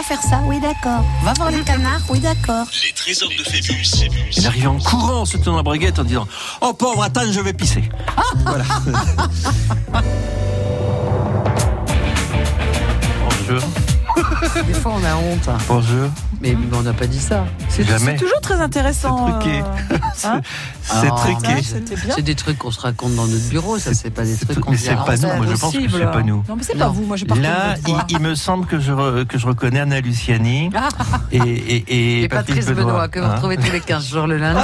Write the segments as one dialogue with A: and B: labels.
A: va faire ça, oui d'accord. Va voir les canards, oui d'accord.
B: Les trésors de Phébus.
C: Il arrive en courant, se tenant la braguette en disant Oh pauvre, attends, je vais pisser. voilà. Bonjour.
D: Des fois, on a honte. hein.
C: Bonjour.
D: Mais on n'a pas dit ça.
E: C'est c'est toujours très intéressant.
C: C'est truqué.
E: euh, hein
C: C'est
D: Ah,
C: truqué.
E: bien.
D: C'est des trucs qu'on se raconte dans notre bureau, ça, c'est pas des
C: C'est-
D: trucs qu'on
C: mais
D: dit
C: c'est
D: à
C: pas nous, moi, je pense que c'est pas nous.
E: Non, mais c'est pas vous. Moi, reconnu
C: Là, il, me semble que je, re- que je reconnais Anna Luciani
E: Ah.
C: et, et, et,
D: Et Patrice Benoît, que vous
C: hein.
D: retrouvez tous les 15 jours le lundi.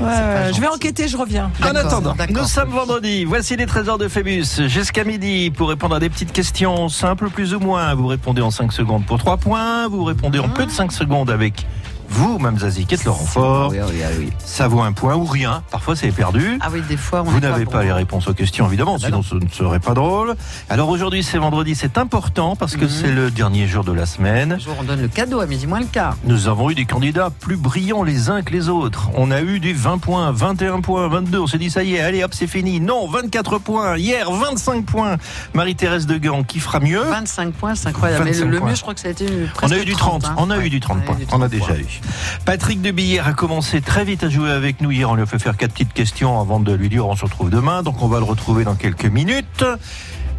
E: Ouais, ouais, je vais enquêter, je reviens.
C: En attendant, nous sommes vendredi. Voici les trésors de Phébus. Jusqu'à midi, pour répondre à des petites questions simples plus ou moins. Vous répondez en 5 secondes pour 3 points. Vous répondez en peu de 5 secondes avec vous, Mme Zazie, Laurent Fort.
D: Oui, oui, oui.
C: Ça vaut un point ou rien. Parfois, c'est perdu.
D: Ah oui, des fois, on
C: Vous n'avez pas les réponses aux questions, évidemment,
D: bah
C: sinon ce ne serait pas drôle. Alors aujourd'hui, c'est vendredi, c'est important parce que
D: Mhm.
C: c'est le dernier jour de la semaine.
D: Jour, on donne le cadeau à midi moins le quart.
C: Nous avons eu des candidats plus brillants les uns que les autres. On a eu des 20 points, 21 points, 22. On s'est dit, ça y est, allez hop, c'est fini. Non, 24 points. Hier, 25 points. Marie-Thérèse de Gand qui fera mieux.
D: 25 points, c'est incroyable. Mais le,
C: 25
D: le
C: point.
D: mieux, je crois que ça a été
C: On
D: presque
C: a eu du 30,
D: hein.
C: on a
D: Ouais,
C: eu du 30
D: on
C: points,
D: du
C: on a
D: 30
C: déjà
D: points.
C: eu. Patrick de Billère a commencé très vite à jouer avec nous hier, on lui a fait faire quatre petites questions avant de lui dire on se retrouve demain, donc on va le retrouver dans quelques minutes.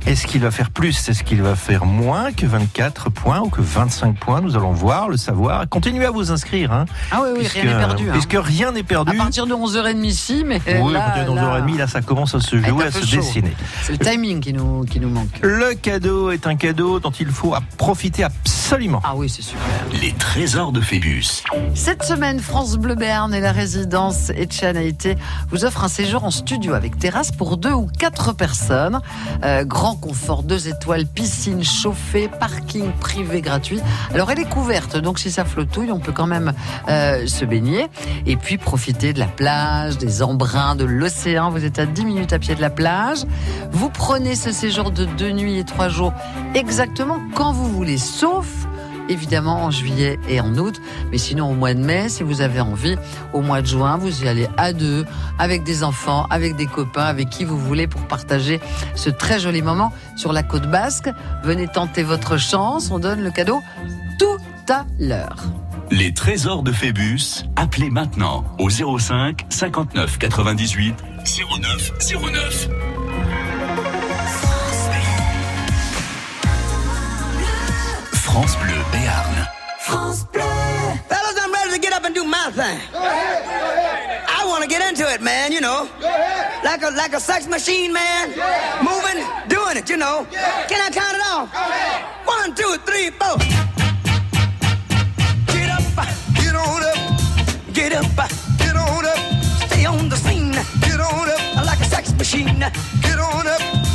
C: Est-ce qu'il va faire plus? Est-ce qu'il va faire moins que 24 points ou que 25 points? Nous allons voir, le savoir. Continuez à vous inscrire. Hein,
D: Ah oui, oui,
C: puisque,
D: rien n'est perdu. hein.
C: Puisque rien n'est
D: À
C: perdu.
D: partir de 11h30 ici, mais
C: oui,
D: là,
C: à partir de
D: là,
C: 11h30, là, ça commence à se jouer, à se
D: chaud.
C: dessiner.
D: c'est le timing qui nous, qui nous manque.
C: Le cadeau est un cadeau dont il faut profiter absolument.
D: Ah oui, c'est super.
B: Les trésors de Phébus.
D: Cette semaine, France Bleu Béarn et la résidence Etchan a été vous offre un séjour en studio avec terrasse pour deux ou quatre personnes. Euh, grand confort, deux étoiles, piscine chauffée, parking privé gratuit. Alors elle est couverte, donc si ça flottouille, on peut quand même euh, se baigner et puis profiter de la plage, des embruns, de l'océan. Vous êtes à 10 minutes à pied de la plage. Vous prenez ce séjour de deux nuits et trois jours exactement quand vous voulez, sauf évidemment en juillet et en août. Mais sinon, au mois de mai, si vous avez envie, au mois de juin, vous y allez à deux, avec des enfants, avec des copains, avec qui vous voulez pour partager ce très joli moment sur la côte basque. Venez tenter votre chance. On donne le cadeau tout à l'heure.
B: Les trésors de Phébus. Appelez maintenant au 05 59 98 09 09. France Bleu Béarn. France Bleu.
F: Fellas, I'm ready to get up and do my thing. Go ahead. I want to get into it, man, you know. Go ahead. Like a like a sex machine, man. Yeah. Moving, doing it, you know. Yeah. Can I count it off? Go ahead. One, two, three, four. Get up, get on up. Get up, get on up. Stay on the scene. Get on up. Like a sex machine. Get on up.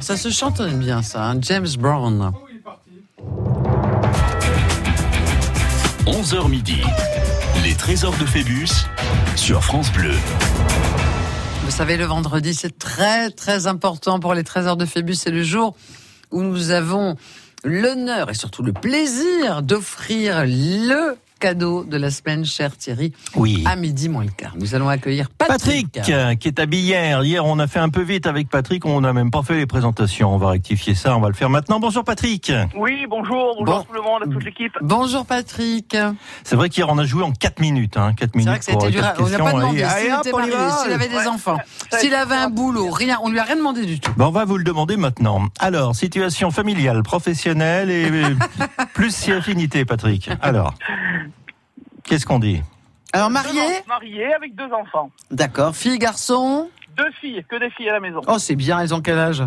D: Ça se chantonne bien, ça. hein, James Brown.
B: 11h midi. Les trésors de Phébus sur France Bleu.
D: Vous savez, le vendredi, c'est très, très important pour les trésors de Phébus. C'est le jour où nous avons l'honneur et surtout le plaisir d'offrir le cadeau de la semaine, cher Thierry,
C: Oui.
D: à midi moins le quart. Nous allons accueillir Patrick.
C: Patrick, euh, qui est habillé hier. Hier, on a fait un peu vite avec Patrick. On n'a même pas fait les présentations. On va rectifier ça. On va le faire maintenant. Bonjour Patrick.
G: Oui, bonjour, bonjour
D: Bon.
G: tout le monde, à toute l'équipe.
D: Bonjour Patrick.
C: C'est vrai qu'hier, on a joué en 4 minutes. Hein, 4
D: C'est
C: minutes
D: vrai que c'était On n'a pas demandé s'il était marié, s'il avait des
G: Ouais.
D: enfants, s'il avait un boulot, rien. On lui a rien demandé du tout.
C: Ben, on va vous le demander maintenant. Alors, situation familiale, professionnelle et plus si affinité, Patrick. Alors, qu'est-ce qu'on dit
D: Alors marié
G: Marié avec deux enfants.
D: D'accord. Fille, garçon
G: Deux filles, que des filles à la maison.
D: Oh, c'est bien. Elles ont quel âge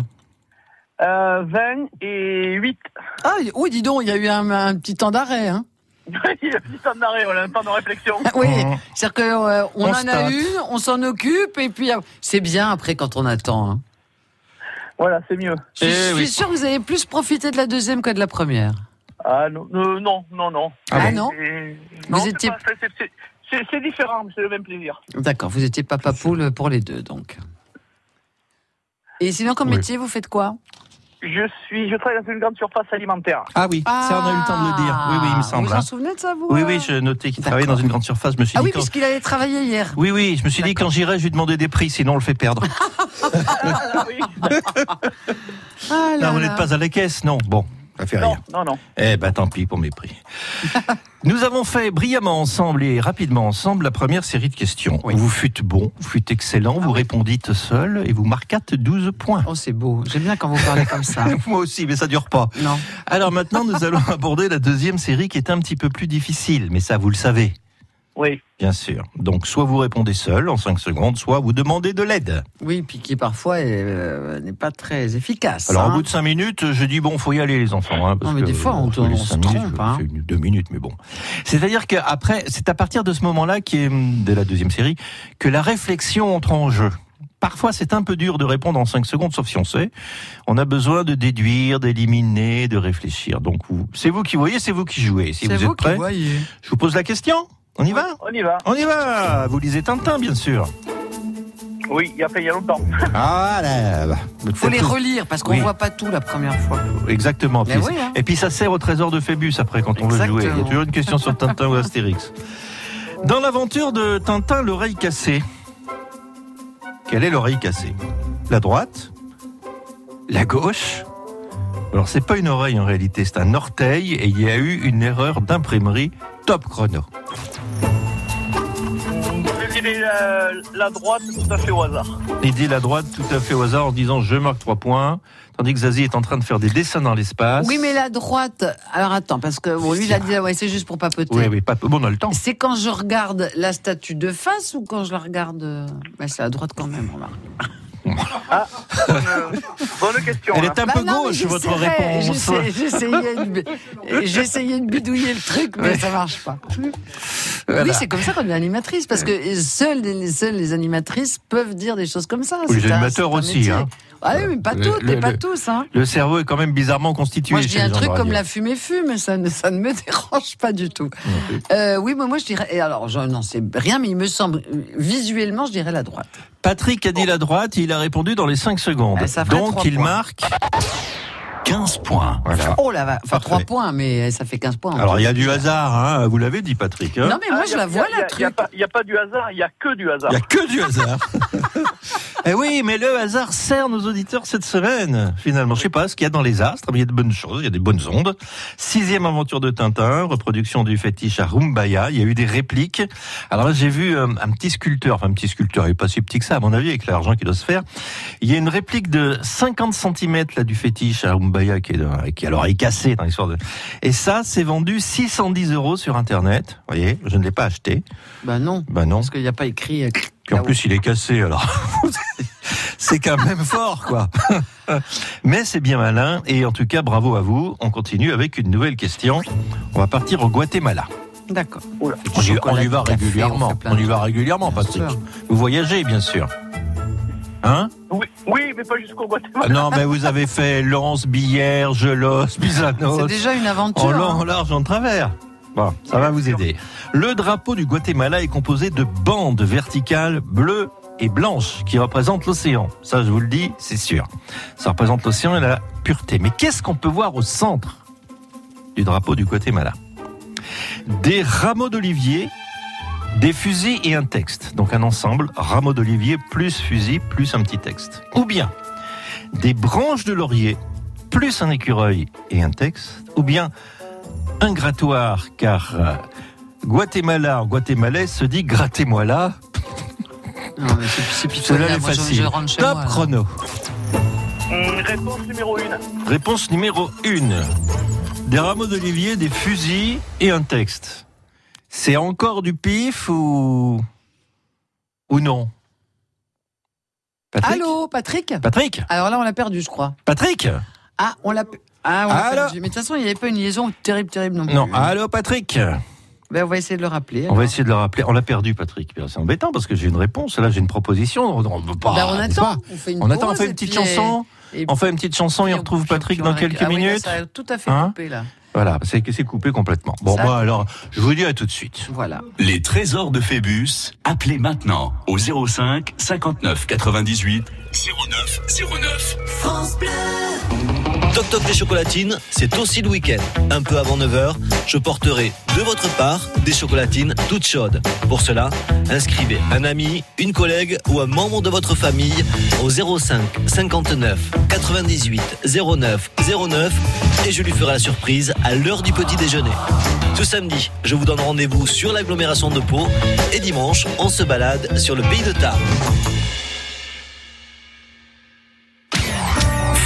G: Euh, 20 et 8.
D: Ah, oui, dis donc, il y a eu un, un petit temps d'arrêt. Hein.
G: Il y a un petit temps d'arrêt, on a un temps de réflexion.
D: Oui, c'est-à-dire qu'on on
C: On
D: en a une, on s'en occupe, et puis euh, c'est bien après quand on attend. hein.
G: Voilà, c'est mieux.
D: Je suis,
C: Eh
D: suis sûr que vous avez plus profité de la deuxième que de la première.
G: Ah non, euh, non, non, non.
D: Ah, non Vous
G: non,
D: étiez-
G: c'est- différent, mais c'est le même plaisir.
D: D'accord, vous étiez papa poule pour les deux, donc. Et sinon, comme
C: Oui.
D: métier, vous faites quoi?
G: Je suis, je travaille dans une grande surface alimentaire.
C: Ah oui, ça on a eu le temps de le dire. Oui, oui, il me semble.
D: Vous vous en
C: hein.
D: souvenez de ça, vous
C: Oui,
D: euh
C: oui, je notais qu'il travaillait dans une grande surface. Je me suis
D: Ah
C: dit
D: oui,
C: quand...
D: puisqu'il allait travailler hier.
C: Oui, oui, je me suis dit quand j'irai, je lui demander des prix, sinon on le fait perdre.
G: Ah, oui.
D: Ah là
C: Non, vous
D: là.
C: n'êtes pas à la caisse, non. Bon, ça fait
G: Non,
C: rien.
G: non, non.
C: Eh ben, tant pis pour mes prix. Nous avons fait brillamment ensemble et rapidement ensemble la première série de questions.
D: Oui.
C: Vous fûtes bon, vous fûtes excellent, vous
D: oui.
C: répondîtes seul et vous marquâtes 12 points.
D: Oh, c'est beau. J'aime bien quand vous parlez comme ça.
C: Moi aussi, mais ça dure pas.
D: Non.
C: Alors maintenant, nous allons aborder la deuxième série qui est un petit peu plus difficile, mais ça, vous le savez,
G: Oui.
C: bien sûr. Donc, soit vous répondez seul en 5 secondes, soit vous demandez de l'aide.
D: Oui, puis qui parfois euh, n'est pas très efficace.
C: Alors,
D: hein.
C: au bout de 5 minutes, je dis, bon, faut y aller, les enfants. hein, parce
D: Non, mais
C: que,
D: des fois, on
C: les
D: on se
C: minutes,
D: trompe, hein.
C: c'est une- deux minutes, mais bon. C'est-à-dire qu'après, c'est à partir de ce moment-là, qui est de la deuxième série, que la réflexion entre en jeu. Parfois, c'est un peu dur de répondre en 5 secondes, sauf si on sait. On a besoin de déduire, d'éliminer, de réfléchir. Donc, c'est vous qui voyez, c'est vous qui jouez. Si vous,
D: vous,
C: êtes prêts, je vous pose la question. On y va
G: On y va.
C: On y va Vous lisez Tintin, bien sûr.
G: Oui, il y a fait il y a longtemps.
C: Ah là
D: Il faut les relire parce qu'on
C: Oui.
D: voit pas tout la première fois.
C: Exactement.
D: Mais
C: Puis-
D: oui, hein.
C: Et puis ça sert au trésor de Phébus après quand on veut jouer. Il y a
D: Exactement.
C: toujours une question sur Tintin ou Astérix. Dans l'aventure de Tintin, l'oreille cassée. Quelle est l'oreille cassée? La droite? La gauche? Alors c'est pas une oreille en réalité, c'est un orteil et il y a eu une erreur d'imprimerie top chrono.
G: Je dirais la, la droite tout à fait au hasard.
C: Il dit la droite tout à fait au hasard en disant je marque trois points, tandis que Zazie est en train de faire des dessins dans l'espace.
D: Oui, mais la droite. Alors attends, parce que bon, lui, il a dit, ouais, c'est juste pour papoter.
C: Oui, oui, pas... bon, on a le temps.
D: C'est quand je regarde la statue de face ou quand je la regarde. bah, c'est à droite quand même, remarque.
G: Bonne, bonne question.
C: Elle
G: hein.
C: est un
D: Bah
C: peu
D: non, mais
C: gauche, votre réponse.
D: J'essayais de bidouiller le truc, mais ça marche pas.
C: Voilà.
D: Oui, c'est comme ça qu'on est animatrice, parce que seules les, seules les animatrices peuvent dire des choses comme ça.
C: Oui, les
D: C'est un-
C: animateurs
D: un
C: aussi, hein.
D: Ah oui, mais pas toutes,
C: le-
D: et pas
C: le-
D: tous. Hein.
C: Le cerveau est quand même bizarrement constitué.
D: Moi, je dis un truc comme la fumée fume, ça ne, ça ne me dérange pas du tout. Euh, oui, mais moi, je dirais. Et alors, je n'en sais rien, mais il me semble, visuellement, je dirais la droite.
C: Patrick a dit la droite, il a répondu dans les 5 secondes.
D: Ça ferait
C: Donc il
D: points.
C: marque.
B: 15 points.
C: Voilà.
D: Oh là, va- enfin,
C: Parfait.
D: 3 points, mais ça fait 15 points.
C: Alors il y a du hasard, hein, vous l'avez dit Patrick. hein.
D: Non, mais moi,
G: Ah,
D: je
G: a-
D: la
G: a-
D: vois,
G: a-
D: la
G: y a
D: truc.
G: pas- Il n'y a pas du hasard, il n'y a que du hasard.
C: Il n'y a que du hasard. Eh oui, mais le hasard sert nos auditeurs cette semaine. Finalement, je sais pas ce qu'il y a dans les astres, mais il y a de bonnes choses, il y a des bonnes ondes. Sixième aventure de Tintin, reproduction du fétiche à Rumbaya. Il y a eu des répliques. Alors là, j'ai vu euh, un petit sculpteur, enfin un petit sculpteur, il est pas si petit que ça à mon avis, avec l'argent qui doit se faire. Il y a une réplique de 50 cm là du fétiche à Rumbaya qui est, qui a l'oreille cassée dans l'histoire de. Et ça, c'est vendu 610 euros sur Internet. Vous voyez, je ne l'ai pas acheté.
D: Bah non,
C: Ben non.
D: parce qu'il n'y a pas écrit.
C: Puis en
D: là-haut.
C: plus, il est cassé, alors. c'est quand même fort, quoi. Mais c'est bien malin, et en tout cas, bravo à vous. On continue avec une nouvelle question. On va partir au Guatemala.
D: D'accord.
C: On y,
D: Chocolat,
C: on y va régulièrement. On y va régulièrement, Patrick.
D: sûr.
C: Vous voyagez, bien sûr. Hein?
G: Oui, oui, mais pas jusqu'au Guatemala.
C: Ah Non, mais vous avez fait Lens, Billère, Gelos,
D: C'est
C: Bizanos.
D: déjà une aventure.
C: En long, en large, en travers. Bon, ça va vous aider. Le drapeau du Guatemala est composé de bandes verticales bleues et blanches qui représentent l'océan. Ça, je vous le dis, c'est sûr. Ça représente l'océan et la pureté. Mais qu'est-ce qu'on peut voir au centre du drapeau du Guatemala? Des rameaux d'olivier, des fusils et un texte. Donc un ensemble, rameaux d'olivier plus fusil plus un petit texte. Ou bien des branches de laurier plus un écureuil et un texte. Ou bien un grattoir, car euh, Guatemala en guatémalais se dit grattez-moi là.
D: Non, mais c'est- c'est
C: Cela est
D: je-
C: facile.
D: je rentre chez
C: Top
D: moi,
C: chrono.
G: Hum, réponse numéro 1.
C: Réponse numéro 1. Des rameaux d'olivier, des fusils et un texte. C'est encore du pif ou ou non? Patrick?
D: Allô, Patrick?
C: Patrick?
D: Alors là, on l'a perdu, je crois.
C: Patrick?
D: Ah, on l'a. Ah, on l'a
C: Allô.
D: Mais de toute façon, il n'y avait pas une liaison terrible, terrible non plus.
C: Non, allô Patrick
D: Ben, on va essayer de le rappeler.
C: On va essayer de le rappeler. On l'a perdu Patrick. C'est embêtant parce que j'ai une réponse. Là, j'ai une proposition. On, on veut pas,
D: Ben, on attend.
C: pas.
D: On fait une
C: On attend, on fait une petite
D: puis,
C: chanson.
D: et
C: On fait une petite chanson et on
D: puis
C: retrouve Patrick dans quelques
D: Ah oui, là,
C: minutes.
D: ça a tout à fait
C: Hein
D: coupé, là.
C: Voilà, c'est c'est coupé complètement. Bon, moi alors, je vous dis à tout de suite.
D: Voilà.
B: Les trésors de Phébus, appelez maintenant au 05 59 98 09 09.
H: Toc Toc des chocolatines, c'est aussi le week-end. Un peu avant 9h, je porterai de votre part des chocolatines toutes chaudes. Pour cela, inscrivez un ami, une collègue ou un membre de votre famille au 05 59 98 09 09 et je lui ferai la surprise à l'heure du petit déjeuner. Ce samedi, je vous donne rendez-vous sur l'agglomération de Pau et dimanche, on se balade sur le pays de Tarbes.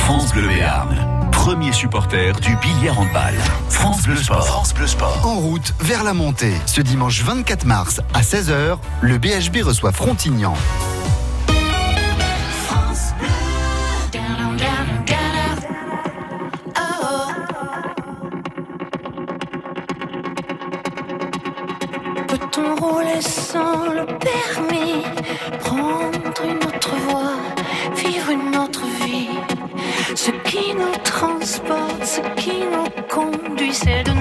B: France Bleu premier supporter du billard handball. France Bleu Sport. France Bleu Sport.
I: En route vers la montée. Ce dimanche 24 mars à 16h, le BHB reçoit Frontignan.
J: Peut-on rouler sans le permis?
C: said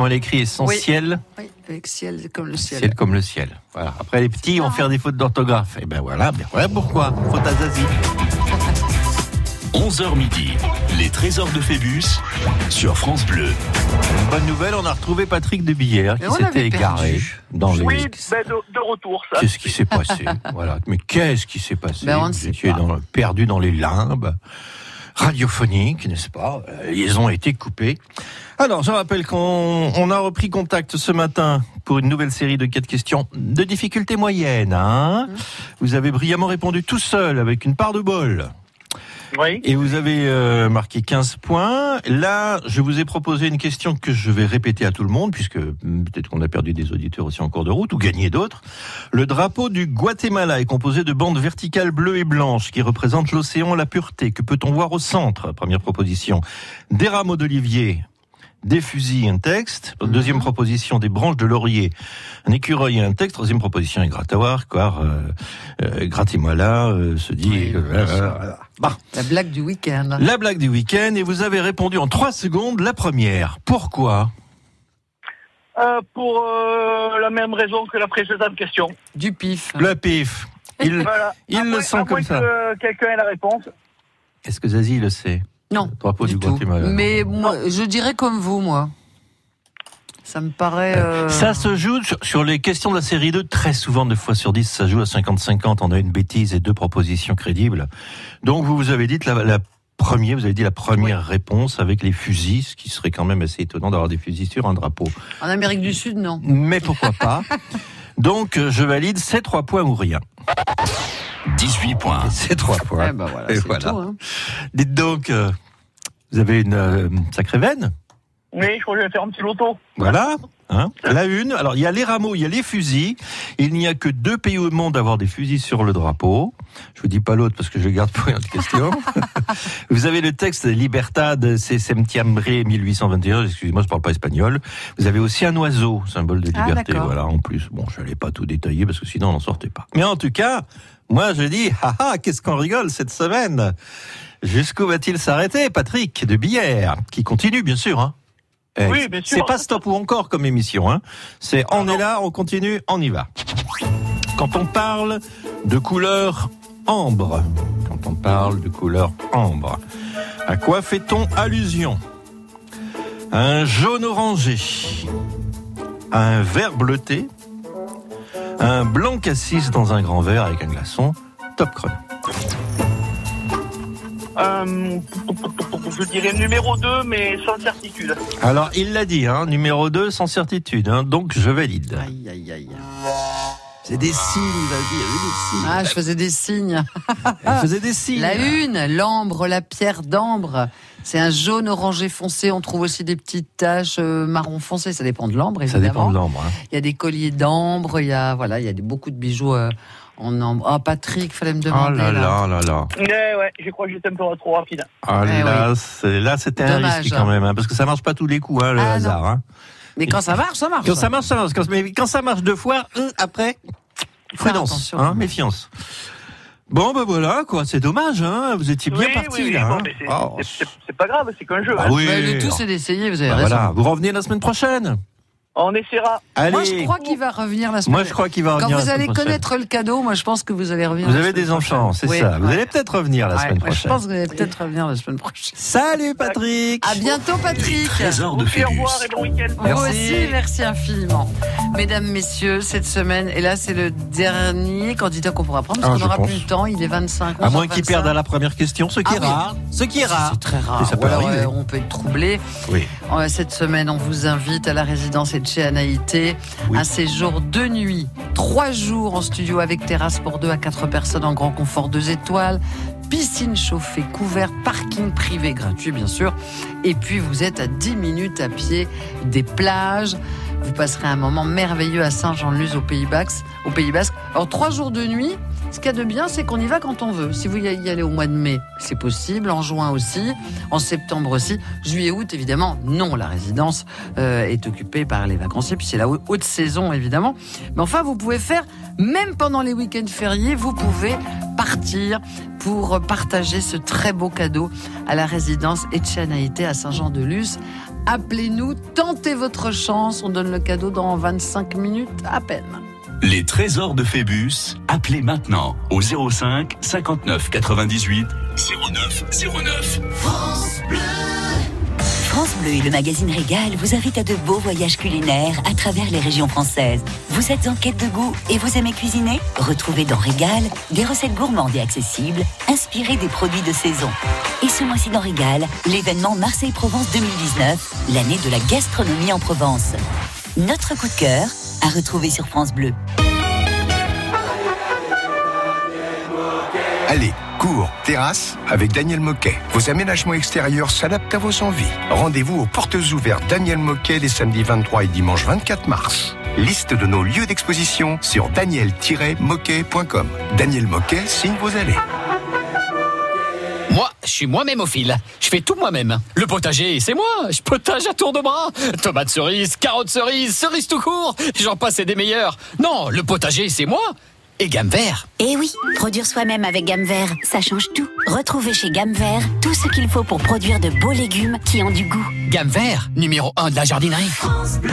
C: comment elle écrit Essentiel
D: Oui, avec ciel comme le ciel.
C: Ciel comme le ciel. Voilà. Après, les petits vont faire des fautes d'orthographe. Et ben voilà, ben voilà pourquoi? Faute à Zazie.
B: 11h midi, les trésors de Phébus sur France Bleu.
C: Bonne nouvelle, on a retrouvé Patrick de Billère qui s'était égaré
D: perdu.
C: dans les.
G: Oui, ben, de, de retour, ça.
C: Qu'est-ce qui s'est passé? Voilà. Mais qu'est-ce qui s'est passé?
D: Ben, on ne
C: Vous
D: sait
C: étiez
D: pas.
C: dans- perdu dans les limbes radiophoniques, n'est-ce pas? La liaison a été coupée. Alors, je rappelle qu'on on a repris contact ce matin pour une nouvelle série de quatre questions de difficulté moyenne. Hein?
D: Mmh.
C: vous avez brillamment répondu tout seul avec une part de bol.
G: Oui.
C: Et vous avez euh, marqué 15 points. Là, je vous ai proposé une question que je vais répéter à tout le monde, puisque hmm, peut-être qu'on a perdu des auditeurs aussi en cours de route, ou gagné d'autres. Le drapeau du Guatemala est composé de bandes verticales bleues et blanches qui représentent l'océan, la pureté. Que peut-on voir au centre? Première proposition. Des rameaux d'olivier. Des fusils, un texte. Deuxième proposition, des branches de laurier, un écureuil et un texte. Troisième proposition, un grattavoir, car euh, euh, Gratimala euh, se dit...
D: Oui,
C: euh. Bah,
D: La blague du week-end.
C: la blague du week-end et vous avez répondu en trois secondes la première. Pourquoi?
G: Euh, pour euh, la même raison que la précédente question.
D: Du pif.
C: Le pif. Il...
G: Voilà.
C: il
G: À
C: le sent
G: à
C: comme ça.
G: que quelqu'un ait la réponse.
C: Est-ce que Zazie le sait?
D: Non,
C: Le du,
D: du tout.
C: Guatemala.
D: Mais moi, je dirais comme vous, moi. Ça me paraît. euh,
C: Ça se joue sur, sur les questions de la série 2, très souvent, 9 fois sur 10, ça joue à 50-50. On a une bêtise et deux propositions crédibles. Donc, vous vous avez dit la, la première, vous avez dit la première réponse avec les fusils, ce qui serait quand même assez étonnant d'avoir des fusils sur un drapeau.
D: En Amérique du Sud, non.
C: Mais pourquoi pas Donc, euh, je valide, c'est trois points ou rien.
B: 18 points.
C: C'est trois points.
D: Eh ben voilà,
C: Et voilà.
D: tout, hein.
C: Dites donc, euh, vous avez une euh, sacrée veine?
G: Oui, je crois que je vais faire un petit loto.
C: Voilà. Hein la une. Alors, il y a les rameaux, il y a les fusils. Il n'y a que deux pays au monde à avoir des fusils sur le drapeau. Je vous dis pas l'autre parce que je le garde pour une autre question. vous avez le texte Libertad c'est Septiembre 1821. Excusez-moi, je parle pas espagnol. Vous avez aussi un oiseau, symbole de
D: Ah,
C: liberté. voilà, en plus. Bon, je n'allais pas tout détailler parce que sinon on n'en sortait pas. Mais en tout cas, moi je dis, ah ah, qu'est-ce qu'on rigole cette semaine? Jusqu'où va-t-il s'arrêter, Patrick de Billère, qui continue bien sûr. Hein
G: Oui, bien sûr.
C: C'est pas stop ou encore comme émission. Hein. C'est on est là, on continue, on y va. Quand on parle de couleur ambre, quand on parle de couleur ambre, à quoi fait-on allusion? Un jaune orangé, un vert bleuté, un blanc cassis dans un grand verre avec un glaçon, top chrono.
G: Euh, je dirais numéro 2, mais sans certitude.
C: Alors, il l'a dit, hein, numéro 2, sans certitude, hein, donc je valide.
D: Aïe, aïe, aïe.
C: C'est des signes, vas-y, il y avait des signes.
D: Ah, je faisais des signes.
C: Elle faisait des signes.
D: La une, l'ambre, la pierre d'ambre. C'est un jaune orangé foncé. On trouve aussi des petites taches euh, marron foncé. Ça dépend de l'ambre,
C: Ça
D: évidemment.
C: dépend de l'ambre. hein.
D: Il y a des colliers d'ambre. Il y a voilà, il y a des, beaucoup de bijoux euh, en ambre. Ah, Patrick, fallait me demander.
C: là
D: là.
C: là là là.
G: Ouais, ouais, je crois que j'étais un peu trop rapide.
C: Ah
D: Eh
C: là, c'est- là, c'était un risque quand même, hein, parce que ça marche pas tous les coups, hein, le
D: Ah,
C: hasard. Hein.
D: Mais quand ça marche, ça marche.
C: Quand ça marche, ça marche. Quand, mais quand ça marche deux fois, euh, après, prudence, hein, méfiance. Bon, ben voilà, quoi. C'est dommage, hein. Vous étiez bien
G: oui,
C: parti
G: oui, oui,
C: là.
G: bon,
C: hein.
G: mais c'est
C: Oh,
G: c'est- pas grave, c'est qu'un jeu.
C: bah
G: hein.
C: oui.
D: Mais le tout, c'est d'essayer. Vous avez
C: Bah
D: raison.
C: voilà. Vous revenez la semaine prochaine.
G: On essaiera.
C: Allez.
D: Moi, je crois qu'il va revenir la semaine
C: Moi, je crois qu'il va
D: Quand
C: revenir la
D: vous allez
C: prochaine.
D: connaître le cadeau, moi, je pense que vous allez revenir.
C: Vous
D: la
C: avez des enfants,
D: prochaine.
C: c'est
D: Oui,
C: ça. Vous allez peut-être revenir la
D: Ouais,
C: semaine
D: ouais, Je
C: prochaine.
D: pense que vous allez peut-être revenir la semaine prochaine.
C: Salut Patrick.
D: À bientôt, Patrick.
B: Trésors de
G: Au revoir et bon week-end.
D: Vous
C: Merci.
D: aussi, merci infiniment. Mesdames, messieurs, cette semaine, et là, c'est le dernier candidat qu'on pourra prendre, parce
C: Ah,
D: qu'on n'aura plus le temps. Il est 25.
C: À moins qu'il
D: 11h25.
C: perde à la première question, ce qui
D: Ah
C: est
D: oui.
C: rare. Ce qui est rare.
D: C'est très rare.
C: Ça peut arriver.
D: euh, on peut être troublé.
C: Oui.
D: Euh, Cette semaine, on vous invite à la résidence Etche Anaïté.
C: Oui.
D: Un séjour de nuit, trois jours en studio avec terrasse pour deux à quatre personnes en grand confort deux étoiles. Piscine chauffée, couverte, parking privé gratuit bien sûr. Et puis vous êtes à 10 minutes à pied des plages. Vous passerez un moment merveilleux à Saint-Jean-de-Luz au Pays Basque. Au Pays Basque. Alors trois jours de nuit. Ce qu'il y a de bien, c'est qu'on y va quand on veut. Si vous y allez au mois de mai, c'est possible. En juin aussi. En septembre aussi. Juillet, août, évidemment, non. La résidence euh, est occupée par les vacanciers. Puis c'est la haute saison, évidemment. Mais enfin, vous pouvez faire, même pendant les week-ends fériés, vous pouvez partir pour partager ce très beau cadeau à la résidence Etchanaïté à Saint-Jean-de-Luz Appelez-nous, tentez votre chance. On donne le cadeau dans 25 minutes à peine.
B: Les trésors de Phébus, appelez maintenant au 05 59 98 09 09.
K: France Bleu. France Bleu et le magazine Régal vous invitent à de beaux voyages culinaires à travers les régions françaises. Vous êtes en quête de goût et vous aimez cuisiner? Retrouvez dans Régal des recettes gourmandes et accessibles, inspirées des produits de saison. Et ce mois-ci dans Régal, l'événement Marseille-Provence 2019, l'année de la gastronomie en Provence. Notre coup de cœur à retrouver sur France Bleu.
L: Allez, cours, terrasse avec Daniel Moquet. Vos aménagements extérieurs s'adaptent à vos envies. Rendez-vous aux portes ouvertes Daniel Moquet les samedis 23 et dimanche 24 mars. Liste de nos lieux d'exposition sur daniel-moquet.com. Daniel Moquet signe vos allées.
J: Moi, je suis moi-même au fil. Je fais tout moi-même. Le potager, c'est moi. Je potage à tour de bras. Tomates cerises, carottes cerises, cerises tout court. J'en passe et des meilleurs. Non, le potager, c'est moi. Et gamme vert.
M: Eh oui, produire soi-même avec gamme vert, ça change tout. Retrouvez chez gamme vert tout ce qu'il faut pour produire de beaux légumes qui ont du goût.
J: Gamme vert, numéro 1 de la jardinerie. France Bleu.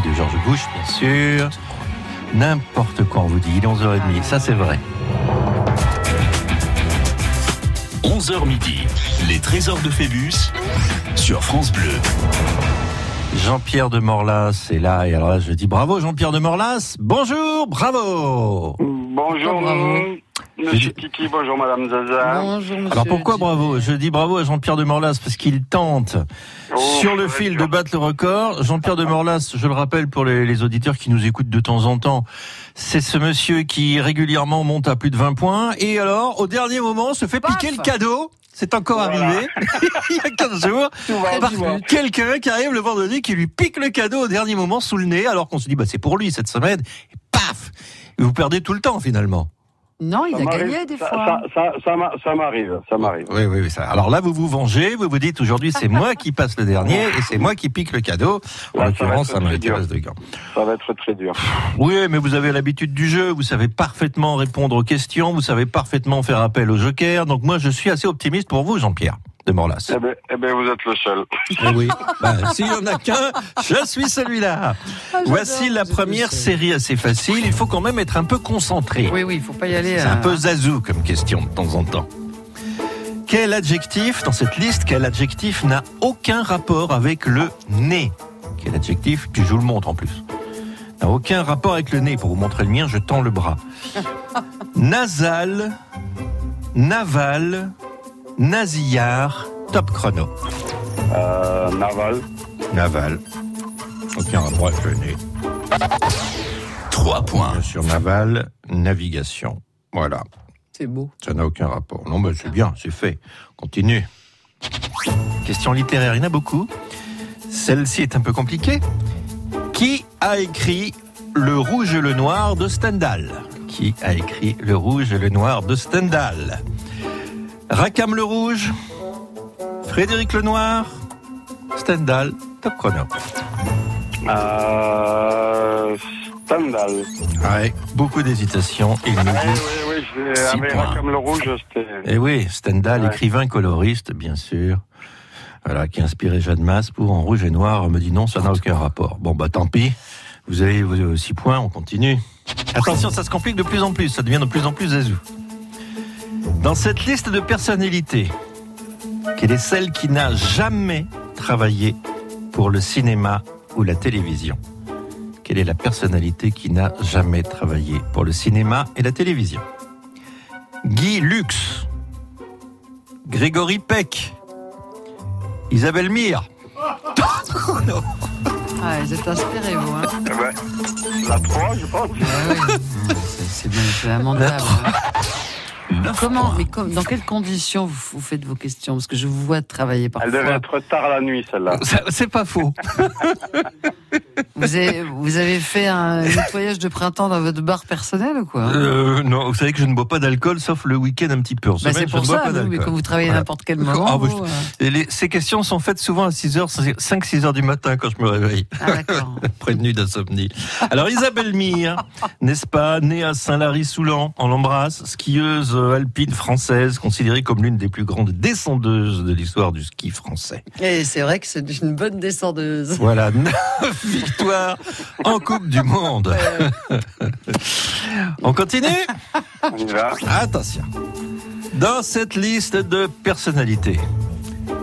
C: Fille de George Bush, bien sûr. N'importe quoi, on vous dit. Il est 11h30. Ça, c'est vrai.
B: 11h midi, les trésors de Phébus sur France Bleu.
C: Jean-Pierre de Morlas est là. Et alors là, je dis bravo, Jean-Pierre de Morlas. Bonjour, bravo.
N: Bonjour, Monsieur Titi, bonjour Madame Zaza.
D: Bonjour
C: Alors pourquoi bravo? Je dis bravo à Jean-Pierre de Morlas parce qu'il tente Sur le fil de battre le record. Jean-Pierre de Morlas, je le rappelle pour les, les auditeurs qui nous écoutent de temps en temps, c'est ce monsieur qui régulièrement monte à plus de 20 points et alors au dernier moment se fait piquer le cadeau. C'est encore arrivé il y a 15 jours. par quelqu'un qui arrive le vendredi qui lui pique le cadeau au dernier moment sous le nez alors qu'on se dit bah c'est pour lui cette semaine et paf vous perdez tout le temps finalement.
D: Non, il
N: Ça
D: a gagné des fois.
N: Ça, ça, ça m'a- ça m'arrive, ça m'arrive.
C: Oui, oui, oui. Ça. Alors là, vous vous vengez, vous vous dites aujourd'hui, c'est moi qui passe le dernier et c'est moi qui pique le cadeau. En l'occurrence, ça m'intéresse de gants.
N: Ça va être très dur.
C: Oui, mais vous avez l'habitude du jeu, vous savez parfaitement répondre aux questions, vous savez parfaitement faire appel au joker. Donc moi, je suis assez optimiste pour vous, Jean-Pierre de Morlas.
N: Eh ben, eh ben, vous êtes le seul.
C: Eh oui. Bah, S'il y en a qu'un, je suis celui-là. Voici la première série assez facile. Il faut quand même être un peu concentré.
D: Oui, oui, il faut pas y aller.
C: C'est
D: euh,
C: un peu zazou comme question de temps en temps. Quel adjectif, dans cette liste, quel adjectif n'a aucun rapport avec le nez? Quel adjectif, puis je vous le montre en plus, n'a aucun rapport avec le nez. Pour vous montrer le mien, je tends le bras. Nasal, naval, nasillard, top chrono.
N: Euh, Naval.
C: Naval. Aucun rapport avec le nez.
B: 3 points.
C: Bien sûr, naval, navigation. Voilà.
D: C'est beau.
C: Ça n'a aucun rapport. Non, mais c'est bien, c'est fait. Continue. Question littéraire, il y en a beaucoup. Celle-ci est un peu compliquée. Qui a écrit Le Rouge et le Noir de Stendhal? Qui a écrit Le Rouge et le Noir de Stendhal? Rackham le Rouge Frédéric le Noir Stendhal, top chrono.
N: Euh, Stendhal.
C: Ouais, beaucoup d'hésitation. Il nous
N: Oui,
C: dit
N: oui, oui, je comme le rouge, c'était.
C: Eh oui, Stendhal,
N: Ouais.
C: écrivain coloriste, bien sûr. Voilà, qui a inspiré Jeanne Masse pour En Rouge et Noir, me dit non, ça n'a aucun rapport. Bon, bah tant pis. Vous avez vos 6 points, on continue. Attention, ça se complique de plus en plus, ça devient de plus en plus zazou. Dans cette liste de personnalités, quelle est celle qui n'a jamais travaillé pour le cinéma ou la télévision? Quelle est la personnalité qui n'a jamais travaillé pour le cinéma et la télévision? Guy Lux, Grégory Peck, Isabelle Mire.
D: Ah, vous êtes inspirés, vous. Hein.
N: Eh ben, la 3, je pense.
D: C'est c'est bien, c'est lamentable. Comment, mais comme- dans quelles conditions vous, vous faites vos questions? Parce que je vous vois travailler
N: Elle devait
D: parfois.
N: être tard la nuit, celle-là.
C: C'est pas faux.
D: Vous avez, vous avez fait un nettoyage de printemps dans votre bar personnel ou quoi?
C: Euh, non, vous savez que je ne bois pas d'alcool sauf le week-end un petit peu. En
D: Bah,
C: semaine,
D: c'est
C: je
D: pour
C: ne bois
D: ça,
C: pas
D: oui, mais quand vous travaillez
C: Voilà.
D: n'importe quel moment.
C: Ah, bah,
D: vous, euh,
C: Et les- ces questions sont faites souvent à 6 heures, 5-6 heures du matin quand je me réveille.
D: Ah.
C: Prévenu d'insomnie. Alors Isabelle Mire, n'est-ce pas, née à Saint-Lary-Soulan, on l'embrasse, skieuse alpine française, considérée comme l'une des plus grandes descendeuses de l'histoire du ski français.
D: Et c'est vrai que c'est une bonne descendeuse.
C: Voilà, 9 victoires en Coupe du Monde. On continue?
N: On y va.
C: Attention. Dans cette liste de personnalités,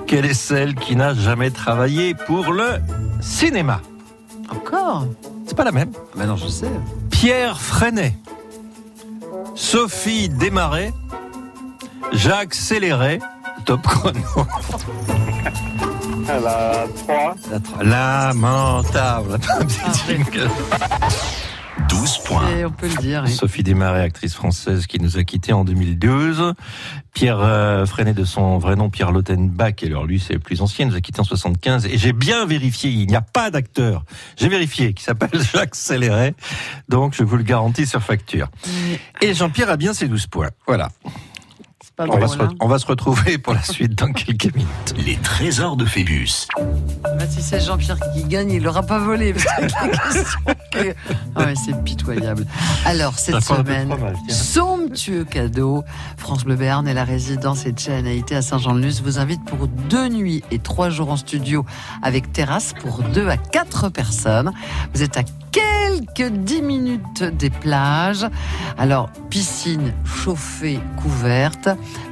C: quelle est celle qui n'a jamais travaillé pour le cinéma?
D: Encore?
C: C'est pas la même.
D: Ben non, je sais.
C: Pierre Freinet, Sophie Desmarais, Jacques Céléret, top chrono.
N: Elle a 3.
C: Lamentable.
B: 12 points.
D: Et on peut le dire. oui.
C: Sophie Desmarais, actrice française qui nous a quittés en 2012. Pierre euh, Freinet de son vrai nom, Pierre Lautenbach, et alors lui c'est plus ancien, nous a quittés en 75. Et j'ai bien vérifié, il n'y a pas d'acteur. J'ai vérifié, qui s'appelle Jacques Céléret. Donc je vous le garantis sur facture. Et Jean-Pierre a bien ses 12 points. Voilà.
D: Pas
C: On va, se re- on va se retrouver pour la suite dans quelques minutes.
B: Les trésors de Phébus.
D: Bah, si c'est Jean-Pierre qui gagne, il l'aura pas volé. que Ah ouais, c'est pitoyable. Alors, cette semaine,
C: mal,
D: somptueux cadeau. France Bleu Béarn et la résidence Etcheanaïté à Saint-Jean-de-Luz vous invitent pour deux nuits et trois jours en studio avec terrasse pour deux à quatre personnes. Vous êtes à quelques dix minutes des plages. Alors, piscine chauffée, couverte,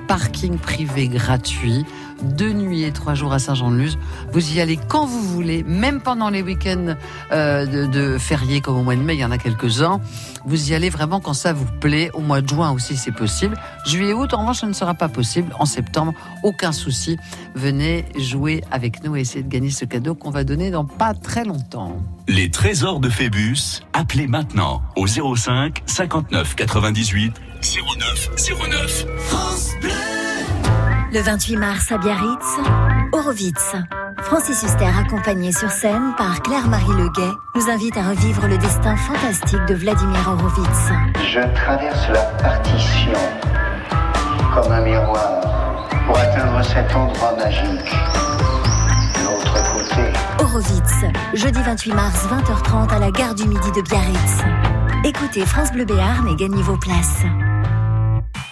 D: parking privé gratuit, deux nuits et trois jours à Saint-Jean-de-Luz. Vous y allez quand vous voulez, même pendant les week-ends euh, de, de comme au mois de mai, il y en a quelques-uns. Vous y allez vraiment quand ça vous plaît. Au mois de juin aussi, c'est possible. Juillet, août, en revanche, ça ne sera pas possible. En septembre, aucun souci. Venez jouer avec nous et essayer de gagner ce cadeau qu'on va donner dans pas très longtemps.
B: Les trésors de Phébus. Appelez maintenant au 05 59 98 09 09.
O: France Bleu. Le 28 mars à Biarritz, Horowitz. Francis Huster, accompagné sur scène par Claire-Marie Leguet, nous invite à revivre le destin fantastique de Vladimir Horowitz.
P: Je traverse la partition comme un miroir pour atteindre cet endroit magique. L'autre côté.
O: Horowitz, jeudi 28 mars, 20h30 à la gare du Midi de Biarritz. Écoutez France Bleu Béarn et gagnez vos places.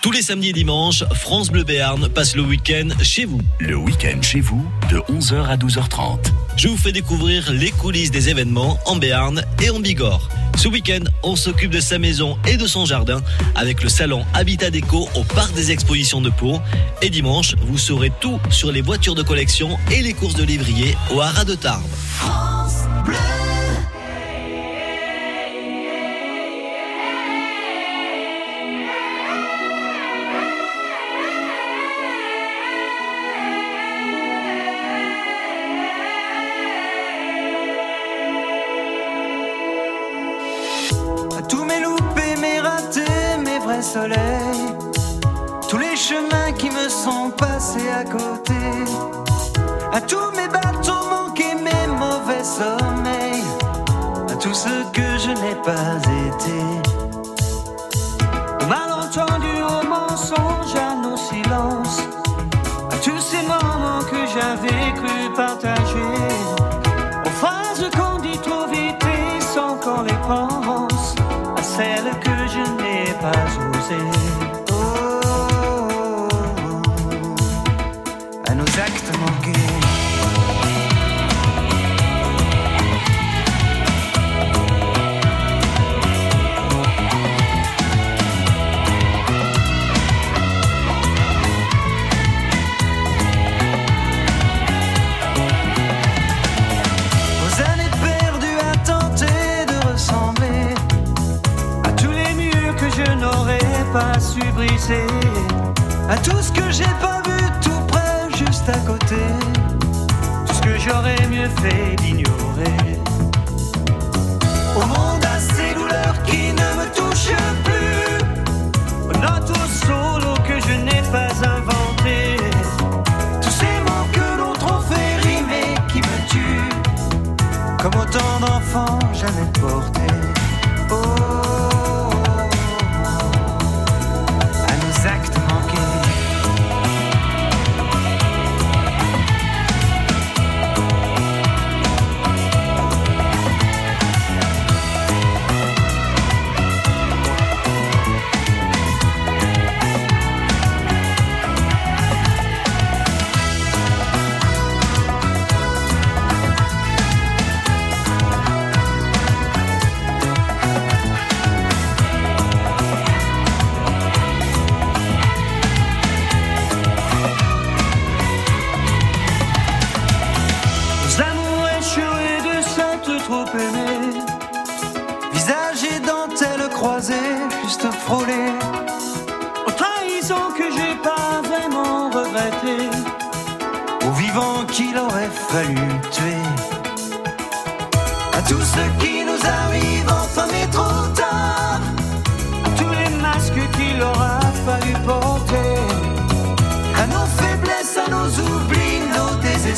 H: Tous les samedis et dimanches, France Bleu Béarn passe le week-end chez vous.
B: Le week-end chez vous de 11h à 12h30.
H: Je vous fais découvrir les coulisses des événements en Béarn et en Bigorre. Ce week-end, on s'occupe de sa maison et de son jardin avec le salon Habitat Déco au parc des expositions de Pau. Et dimanche, vous saurez tout sur les voitures de collection et les courses de lévrier au Haras de Tarbes.
Q: À tout ce que j'ai pas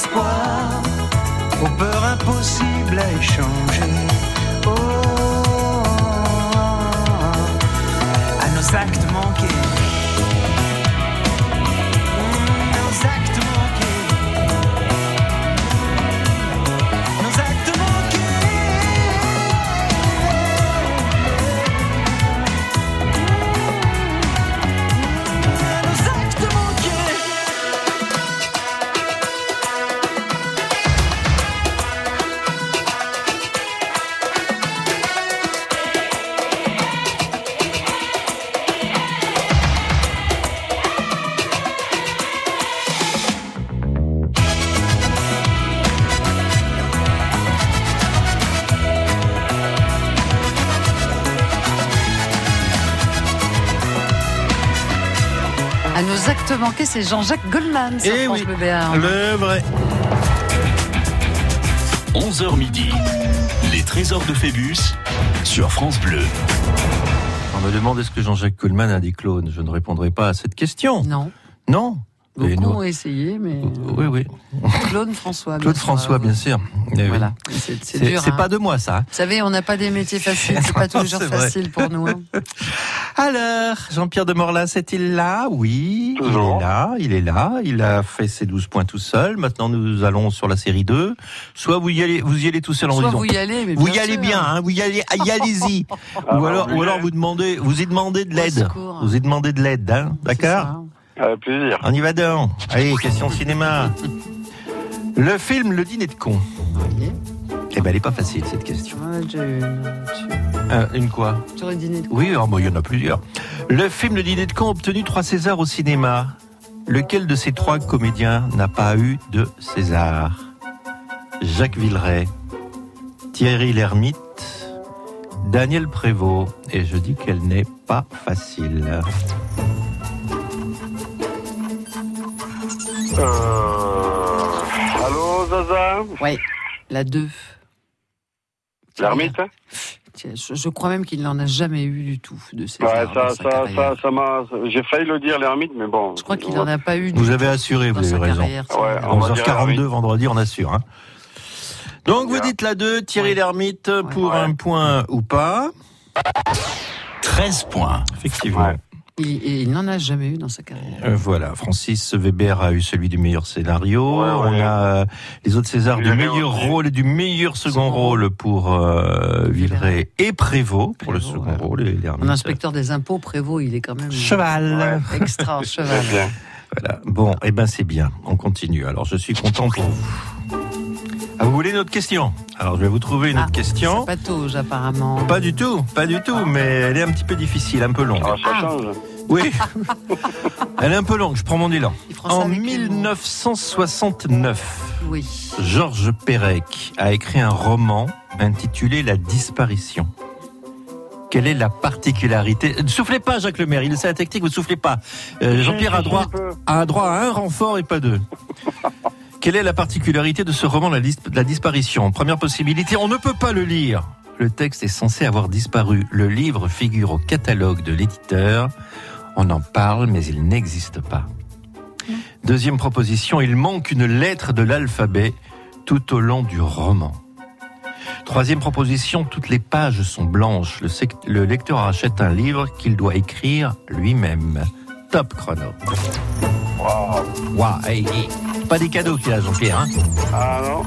Q: désespoirs aux peurs impossibles à échanger. Oh, à nos actes manqués.
D: C'est Jean-Jacques Goldman sur
C: Eh
D: France
C: oui, le vrai.
B: 11h midi. Les trésors de Phébus sur France Bleu.
C: On me demande est-ce que Jean-Jacques Coleman a des clones? Je ne répondrai pas à cette question.
D: Non.
C: Non. Et
D: Beaucoup
C: nous-
D: ont essayé, mais
C: Oui, oui.
D: Claude François. bien
C: Claude
D: sûr,
C: François,
D: euh,
C: bien sûr. Eh oui.
D: C'est dur. hein.
C: pas de moi, ça.
D: Vous savez, on n'a pas des métiers faciles. C'est pas toujours facile pour nous. hein.
C: Alors, Jean-Pierre de Morlas est-il là? Oui, il est là, il est là. Il a fait ses 12 points tout seul. Maintenant, nous allons sur la série 2. Soit vous y allez, vous y allez tout seul en
D: Soit
C: disant-
D: vous y allez, mais
C: Vous
D: bien
C: y allez
D: sûr.
C: bien, hein, vous y allez, y allez-y.
N: Ah,
C: ou alors, ou alors vous demandez, vous y demandez de l'aide. Vous y demandez de l'aide, hein, d'accord
N: Avec plaisir.
C: On y va dedans. Allez, question cinéma. Le film Le dîner de con. Eh ben, elle est pas facile cette question. Euh, une quoi?
D: Sur le dîner de
C: Oui, oh, bon, il y en a plusieurs. Le film Le dîner de con a obtenu trois Césars au cinéma. Lequel de ces trois comédiens n'a pas eu de César? Jacques Villeray, Thierry Lhermitte, Daniel Prévost. Et je dis qu'elle n'est pas facile.
N: Euh... Allô, Zaza?
D: Oui, la 2.
N: L'ermite
D: Je, je crois même qu'il n'en a jamais eu du tout de ces
N: Ouais, ça, ça, ça, ça m'a. J'ai failli le dire, l'ermite, mais bon.
D: Je crois qu'il n'en a pas eu du
C: Vous avez assuré, vous avez raison.
D: carrière, ça.
N: Ouais, on va dire
C: 11h42
N: l'ermite.
C: vendredi, on assure. hein. Donc vous dites la 2, Thierry Lhermitte pour un point ou pas
B: 13 points.
C: Effectivement.
D: Il, et il n'en a jamais eu dans sa carrière.
C: Euh, voilà, Francis Weber a eu celui du meilleur scénario.
N: Ouais, ouais.
C: On a euh, les autres Césars du meilleur rôle et du meilleur second rôle pour euh, Villeray et Prévost pour le second rôle. Et.
D: Un inspecteur des impôts, Prévost, il est quand même.
C: Cheval.
D: Extra, cheval.
C: Voilà. Bon, eh ben c'est bien. On continue. Alors je suis content pour vous. Ah, vous voulez une autre question Alors je vais vous trouver une autre question.
D: C'est patauge, apparemment.
C: Pas du tout, pas du tout, mais elle est un petit peu difficile, un peu longue.
N: Ah, ça change.
C: Oui, elle est un peu longue, je prends mon élan.
D: prend ça
C: En
D: avec
C: 1969,
D: Oui.
C: Georges Perec a écrit un roman intitulé La disparition. Quelle est la particularité? Ne soufflez pas, Jacques Lemaire, il sait la technique, vous ne soufflez pas. Euh, Jean-Pierre droit, a droit à un renfort et pas deux. Quelle est la particularité de ce roman, La, dis- La disparition? Première possibilité, on ne peut pas le lire. Le texte est censé avoir disparu. Le livre figure au catalogue de l'éditeur. On en parle, mais il n'existe pas. Deuxième proposition, il manque une lettre de l'alphabet tout au long du roman. Troisième proposition, toutes les pages sont blanches. Le, lecteur achète un livre qu'il doit écrire lui-même. Top chrono. Hey, hey. Pas des cadeaux qu'il a, Jean-Pierre. Hein
N: Ah non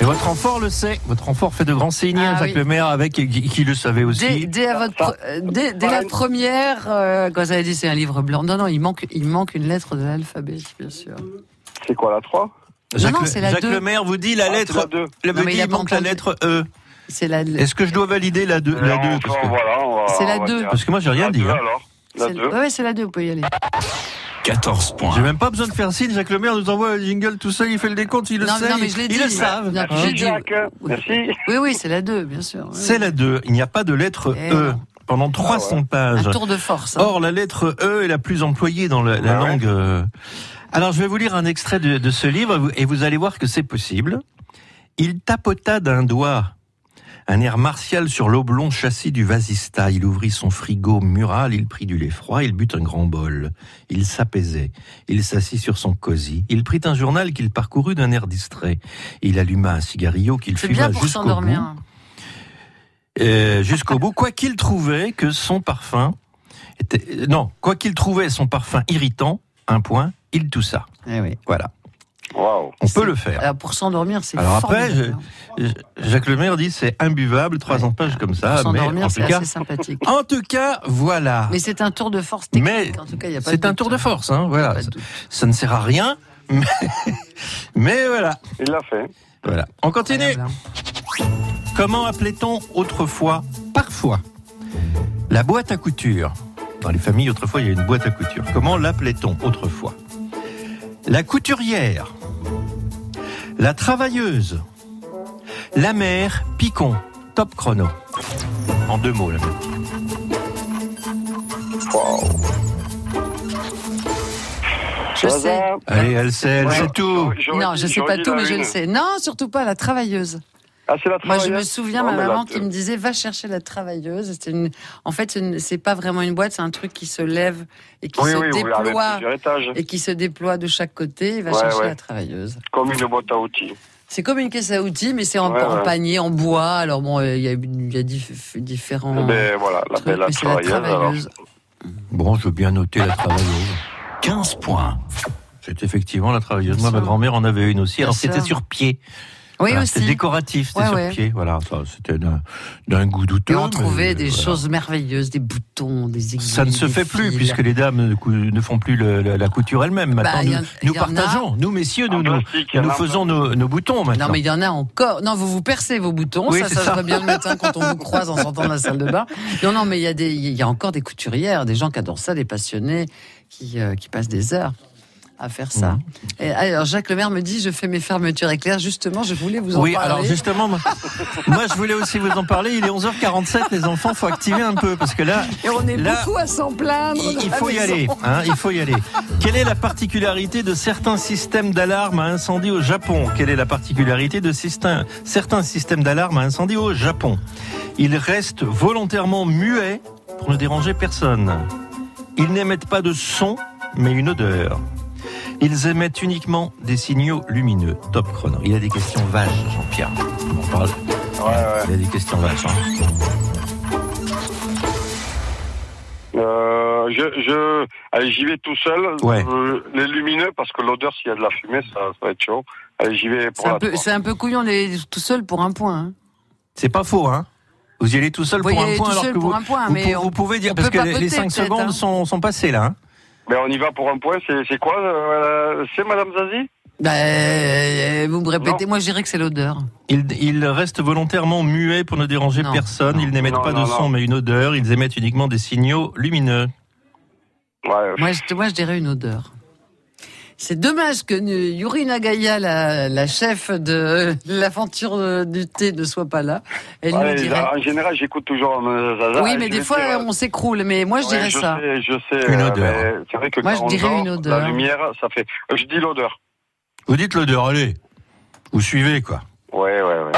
C: Et votre renfort le sait. Votre renfort fait de grands signes,
D: Ah
C: Jacques
D: oui.
C: Lemaire, avec qui, qui le savait aussi.
D: Dès, dès à votre pre- dès, dès la première, euh, quand vous avez dit c'est un livre blanc. Non, non, il manque, il manque une lettre de l'alphabet, bien sûr.
N: C'est quoi la 3
C: Jacques,
D: non,
C: Le-
D: c'est la
C: Jacques
D: deux.
C: Lemaire vous dit la
N: Ah,
C: lettre.
N: la.
C: Le
D: Non, mais
C: dit,
D: il
C: manque la lettre E.
D: C'est la.
C: Est-ce que je dois valider la 2 la deux, parce que,
N: Voilà, on va.
D: C'est la
N: on va
D: deux.
N: dire.
C: parce que moi j'ai rien
N: La
C: dit.
N: La
D: c'est-
N: 2.
D: ouais, ouais, c'est la 2, vous pouvez y aller.
B: 14 points.
C: J'ai même pas besoin de faire signe. Jacques Lemaire nous envoie le jingle tout seul. Il fait le décompte. Il le
D: Non,
C: sait.
D: non, mais je l'ai
C: ils
D: dit.
C: le savent.
D: Non,
C: hein.
D: j'ai dit-
N: Jacques. Merci.
D: Oui, oui, c'est la 2, bien sûr. Oui,
C: C'est la 2. Il n'y a pas de lettre
D: Eh
C: E
D: non.
C: pendant 300 pages.
D: Un tour de force. hein.
C: Or, la lettre E est la plus employée dans la, la
N: Ah ouais.
C: langue. euh. Alors, je vais vous lire un extrait de, de ce livre et vous allez voir que c'est possible. Il tapota d'un doigt un air martial sur l'oblong châssis du vasista. Il ouvrit son frigo mural, il prit du lait froid, il but un grand bol. Il s'apaisait. Il s'assit sur son cosy. Il prit un journal qu'il parcourut d'un air distrait. Il alluma un cigarillo qu'il fuma
D: bien pour
C: jusqu'au bout.
D: s'endormir.
C: Euh, jusqu'au bout, quoi qu'il trouvait que son parfum était, non, quoi qu'il trouvait son parfum irritant, un point, il toussa.
D: Eh oui.
C: Voilà. On peut le faire.
D: Alors, pour s'endormir, c'est
C: Alors après,
D: formidable.
C: je- je- Jacques Lemaire dit c'est imbuvable, 300 pages comme ça,
D: Pour
C: mais
D: s'endormir,
C: en
D: c'est
C: tout cas,
D: assez sympathique.
C: en tout cas, voilà.
D: Mais c'est un tour de force technique.
C: Mais
D: en tout cas, il y a pas
C: c'est
D: de
C: un tour de
D: hein.
C: force, hein, voilà.
D: Pas de
C: Ça, ne sert à rien, mais, mais voilà.
N: Il l'a fait.
C: Voilà. On continue.
D: Hein.
C: Comment appelait-on autrefois, parfois, la boîte à couture? Dans les familles, autrefois, il y a une boîte à couture. Comment l'appelait-on autrefois? La couturière, la travailleuse, la mère, picon, top chrono. En deux mots, là.
D: Je sais.
C: Allez, elle sait, elle
N: Ouais.
C: sait tout.
D: Non, je sais pas tout, mais je le sais. Non, surtout pas la travailleuse.
N: Ah, c'est la
D: Moi, je me souviens,
N: Non,
D: ma
N: mais là,
D: maman qui me disait va chercher la travailleuse. C'était une... En fait, c'est une- c'est pas vraiment une boîte, c'est un truc qui se lève et qui
N: Oui,
D: se
N: oui,
D: déploie et qui se déploie de chaque côté. Va
N: Ouais,
D: chercher
N: ouais.
D: la travailleuse.
N: Comme une boîte à outils.
D: C'est comme une caisse à outils, mais c'est en,
N: Ouais,
D: en
N: ouais.
D: panier, en bois. Alors bon, il y a, y a dif- différents.
N: Eh ben voilà, la
D: trucs,
N: belle
D: mais c'est la
N: travailleuse.
C: Bon, je veux bien noter la travailleuse.
B: 15 points.
C: C'est effectivement la travailleuse. Moi, ma grand-mère en avait une aussi.
D: Bien
C: Alors, c'était sur pied.
D: Oui,
C: Voilà,
D: aussi.
C: C'était décoratif, c'était
D: Ouais,
C: sur
D: ouais.
C: pied. Voilà, c'était d'un- d'un goût douteux.
D: Et on
C: mais,
D: trouvait des
C: voilà.
D: choses merveilleuses, des boutons, des aiguilles.
C: Ça ne se fait plus puisque les dames ne, font plus le- la, la couture elles-mêmes. Maintenant,
D: Bah, en-
C: nous, partageons. Nous, messieurs, nous, nous, faisons nos, nos boutons maintenant.
D: Non, mais il y en a encore. Non, vous vous percez vos boutons.
C: Oui,
D: ça, ça,
C: ça.
D: serait bien le matin quand on vous croise en sortant de la salle de bain. Non, non, mais il y a des, il y a encore des couturières, des gens qui adorent ça, des passionnés qui, euh, qui passent des heures à faire ça.
C: Mhm.
D: Et, alors, Jacques Lemaire me dit, je fais mes fermetures éclairs. Justement, je voulais vous en
C: oui,
D: parler.
C: alors justement, moi, moi, je voulais aussi vous en parler. Il est 11h47, les enfants, faut activer un peu parce que là,
D: Et on est
C: là,
D: beaucoup à s'en plaindre.
C: il, faut y aller. Hein, il faut y aller. Quelle est la particularité de certains systèmes d'alarme à incendie au Japon? Quelle est la particularité de certains systèmes d'alarme à incendie au Japon? Ils restent volontairement muets pour ne déranger personne. Ils n'émettent pas de son, mais une odeur. Ils émettent uniquement des signaux lumineux. Top chrono. Il y a des questions vages, Jean-Pierre. On parle. Il y a des questions vages. hein.
N: Euh, je, je, allez, j'y vais tout seul.
C: Ouais.
N: Euh, les lumineux, parce que l'odeur, s'il y a de la fumée, ça, ça va être chaud. Allez, j'y vais pour
D: C'est un, peu, c'est un peu couillon d'être tout seul pour un point. hein.
C: C'est pas faux, hein Vous y allez tout seul
D: Vous
C: pour un point alors que vous,
D: point,
C: vous,
D: mais
C: vous
D: on-
C: pouvez dire parce que les- les
D: papoter,
C: 5
D: peut-être,
C: secondes
D: hein.
C: sont, sont passées là. hein.
N: Mais on y va pour un point, c'est, quoi euh, C'est Madame Zazie?
D: Ben, euh, vous me répétez, moi je dirais que c'est l'odeur.
C: Ils, ils restent volontairement muets pour ne déranger
D: Non.
C: personne. Ils n'émettent pas
N: non,
C: de son
N: non.
C: mais une odeur. Ils émettent uniquement des signaux lumineux.
N: Ouais.
D: Moi je, moi, je dirais une odeur. C'est dommage que Yuri Nagaya, la, la chef de l'aventure du thé, ne soit pas là. Elle
N: Ouais,
D: nous dirait.
N: En général, j'écoute toujours euh, Zaza.
D: Oui, mais des fois,
N: dire,
D: on s'écroule. Mais moi, je
N: ouais,
D: dirais
N: je
D: ça.
N: Sais, je sais.
C: Une
N: euh,
C: odeur.
N: C'est vrai que
D: Moi,
N: quand
D: je
N: on
D: dirais
N: dort,
D: une odeur.
N: La lumière, ça fait. euh, Je dis l'odeur.
C: Vous dites l'odeur, allez. Vous suivez quoi.
N: Ouais, ouais, ouais.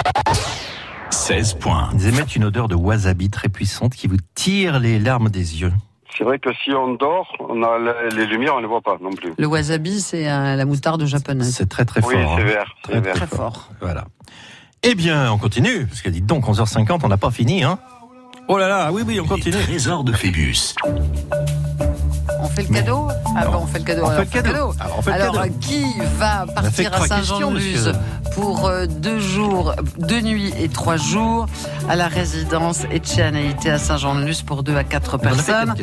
B: 16 points.
C: Ils émettent une odeur de wasabi très puissante qui vous tire les larmes des yeux.
N: C'est vrai que si on dort, on a les, les lumières, on ne les voit pas non plus.
D: Le wasabi, c'est euh, la moutarde japonaise.
C: C'est très très
N: Oui,
C: fort.
N: c'est
C: hein.
N: vert, c'est
C: Très,
N: vert.
C: très
D: Très fort.
C: Voilà. Eh bien, on continue, parce que dites donc, 11h50, on n'a pas fini, hein Oh là là, oui, oui, on
B: Les
C: continue.
B: trésors de Phébus.
D: On fait le cadeau Ah bon, on fait le cadeau.
C: On
D: alors,
C: fait le cadeau. Alors, on fait le
D: Alors,
C: cadeau.
D: qui va partir à Saint-Jean-de-Luz pour euh, deux jours, deux nuits et trois jours à la résidence Etcheanaïté à Saint-Jean-de-Luz pour deux à quatre personnes.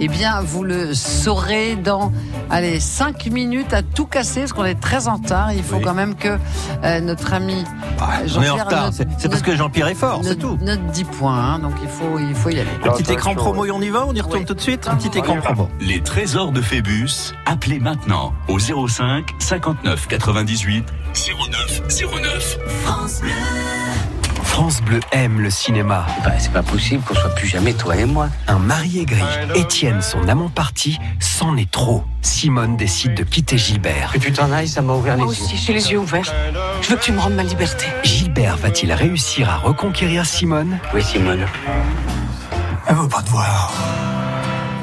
D: Eh bien, vous le saurez dans, allez, cinq minutes à tout casser, parce qu'on est très en retard. Il faut
C: Oui.
D: quand même que euh, notre ami
C: on est en
D: Jean-Pierre
C: C'est parce que Jean-Pierre est fort, c'est tout.
D: Note 10 points, hein, donc il faut, il faut y aller.
C: Un petit écran promo et on y va On y retourne
D: Oui.
C: tout de suite Un petit écran promo.
B: Les trésors de Phébus. Appelez maintenant au 05 59 98 09 09.
R: France Bleu aime le cinéma.
S: Bah, c'est pas possible qu'on soit plus jamais toi et moi.
R: Un mari aigri, Étienne, son amant parti, c'en est trop. Simone décide de quitter Gilbert.
S: Que tu t'en ailles, ça m'a ouvert les
T: Moi
S: yeux.
T: aussi, j'ai les yeux ouverts. Je veux que tu me rendes ma liberté.
R: Gilbert va-t-il réussir à reconquérir Simone?
S: Oui, Simone.
U: Elle veut pas te voir.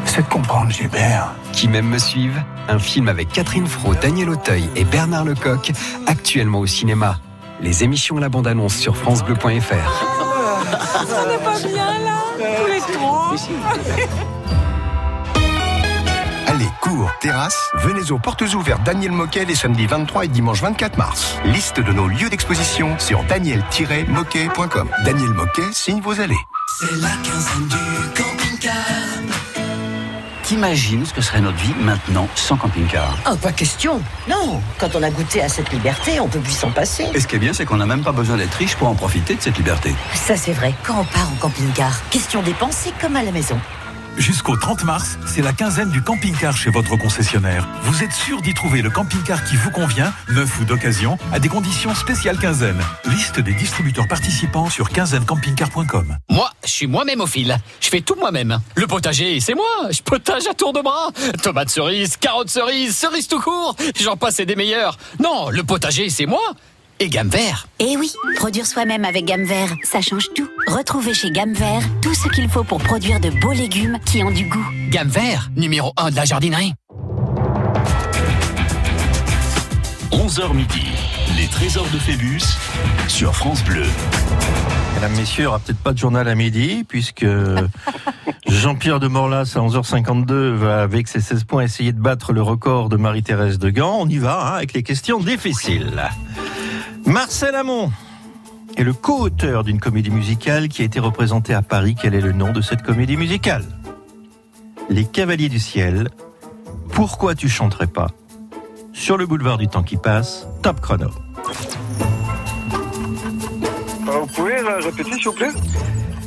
U: C'est de comprendre, Gilbert.
R: Qui m'aime me suive Un film avec Catherine Fro, Daniel Auteuil et Bernard Lecoq, actuellement au cinéma. Les émissions à la bande-annonce sur FranceBleu.fr.
T: On n'est pas bien là, tous les trois.
L: Allez, cours, terrasse, venez aux portes ouvertes Daniel Moquet les samedis 23 et dimanche 24 mars. Liste de nos lieux d'exposition sur daniel-moquet.com. Daniel Moquet signe vos allées.
V: C'est la quinzaine du camping-car.
S: T'imagines ce que serait notre vie maintenant sans camping-car?
W: Ah, pas question. Non, quand on a goûté à cette liberté, on peut plus s'en passer.
S: Et ce qui est bien, c'est qu'on n'a même pas besoin d'être riche pour en profiter de cette liberté.
W: Ça, c'est vrai. Quand on part en camping-car, question dépensée comme à la maison.
X: Jusqu'au 30 mars, c'est la quinzaine du camping-car chez votre concessionnaire. Vous êtes sûr d'y trouver le camping-car qui vous convient, neuf ou d'occasion, à des conditions spéciales quinzaine. Liste des distributeurs participants sur quinzainecampingcar.com.
M: Moi, je suis moi-même au fil. Je fais tout moi-même. Le potager, c'est moi. Je potage à tour de bras. Tomates cerises, carottes cerises, cerises tout court. J'en passe des meilleurs. Non, le potager, c'est moi. Et gamme vert.
Y: Eh oui, produire soi-même avec Gamme Vert, ça change tout. Retrouvez chez Gamme Vert tout ce qu'il faut pour produire de beaux légumes qui ont du goût.
M: Gamme vert, numéro 1 de la jardinerie.
B: 11h midi, les trésors de Phébus sur France Bleu.
C: Mesdames, Messieurs, il n'y aura peut-être pas de journal à midi, puisque Jean-Pierre de Morlas, à 11h52, va, avec ses 16 points, essayer de battre le record de Marie-Thérèse de Gand. On y va, hein, avec les questions difficiles. Marcel Amont est le co-auteur d'une comédie musicale qui a été représentée à Paris. Quel est le nom de cette comédie musicale? Les Cavaliers du Ciel. Pourquoi tu chanterais pas? Sur le boulevard du temps qui passe, top chrono.
N: Euh, Vous pouvez euh, répéter, s'il vous plaît?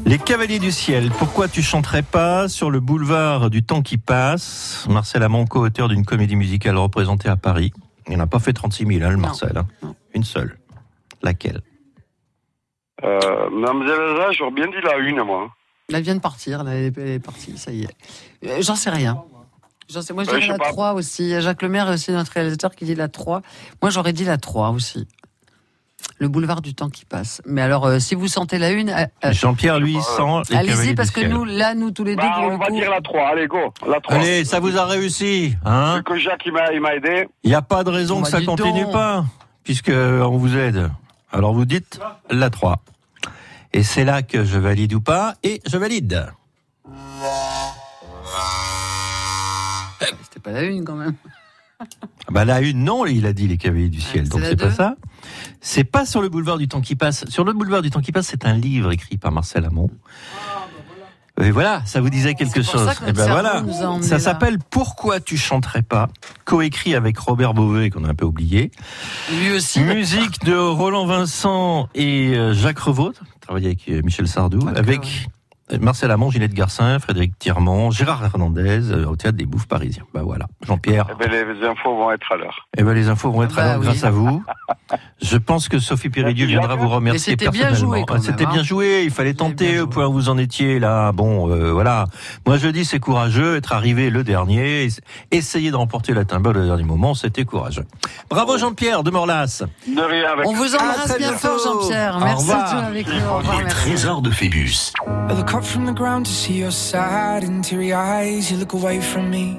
C: Les Cavaliers du Ciel, pourquoi tu chanterais pas sur le boulevard du temps qui passe? Marcel Amont, co-auteur d'une comédie musicale représentée à Paris. Il n'a pas fait 36 000, hein, le Marcel. hein. Une seule. Laquelle
N: euh, Mademoiselle Elsa, j'aurais bien dit la une, moi.
D: Elle vient de partir, là, elle est- partie, ça y est. Euh, J'en sais rien. J'en sais, moi, je
N: Ouais,
D: dirais la
N: pas.
D: 3 aussi. Il y a Jacques Lemaire est aussi notre réalisateur qui dit la 3. Moi, j'aurais dit la 3 aussi. Le boulevard du temps qui passe. Mais alors, euh, si vous sentez la une, euh, euh,
C: Jean-Pierre, lui, sent les
D: allez-y, parce que nous, là, nous, tous les deux,
N: Bah, on
D: le
N: va
D: coup-
N: dire la 3, allez, go. La 3.
C: Allez, ça vous a réussi, hein?
N: Vu que Jacques, il m'a aidé.
C: Il n'y a pas de raison
N: Bah,
C: que ça continue
N: donc.
C: pas, puisque on vous aide. Alors vous dites la 3. Et c'est là que je valide ou pas, et je valide.
D: C'était pas la une quand même.
C: Ah Bah la une, non, il a dit les cavaliers du ciel, donc
D: la
C: c'est pas ça. C'est pas sur le boulevard du temps qui passe. Sur le boulevard du temps qui passe, c'est un livre écrit par Marcel Amont. Et voilà, ça vous disait quelque chose.
D: ça que
C: Et
D: notre
C: ben voilà, ça s'appelle Pourquoi tu chanterais pas, coécrit avec Robert Beauvais qu'on a un peu oublié.
D: Lui aussi.
C: Musique de Roland Vincent et euh, Jacques Revaud, travaillé avec euh, Michel Sardou, avec euh, Marcel Amont, Ginette Garcin, Frédéric Tirmont, Gérard Hernandez au théâtre des Bouffes parisiens. Bah voilà, Jean-Pierre.
N: Eh ben, les, infos vont être à l'heure.
C: Eh ben les infos vont être à
D: Bah
C: l'heure
D: oui.
C: grâce à vous. Je pense que Sophie Péridieu viendra vous remercier
D: c'était bien
C: personnellement.
D: joué, quand
C: Ah, C'était
D: même,
C: bien
D: hein.
C: joué, il fallait tenter au point où vous en étiez là. Bon, euh, voilà. Moi je dis c'est courageux, être arrivé le dernier, ess- essayer de remporter la timbale au dernier moment, c'était courageux. Bravo Jean-Pierre de Morlas.
N: De rien avec
D: On vous embrasse bien
C: bientôt.
D: fort, Jean-Pierre. Merci jouer avec nous. Au revoir,
B: Les
D: merci.
B: trésors de Phébus.
U: I look up from the ground to see your sad and teary eyes. You look away from me,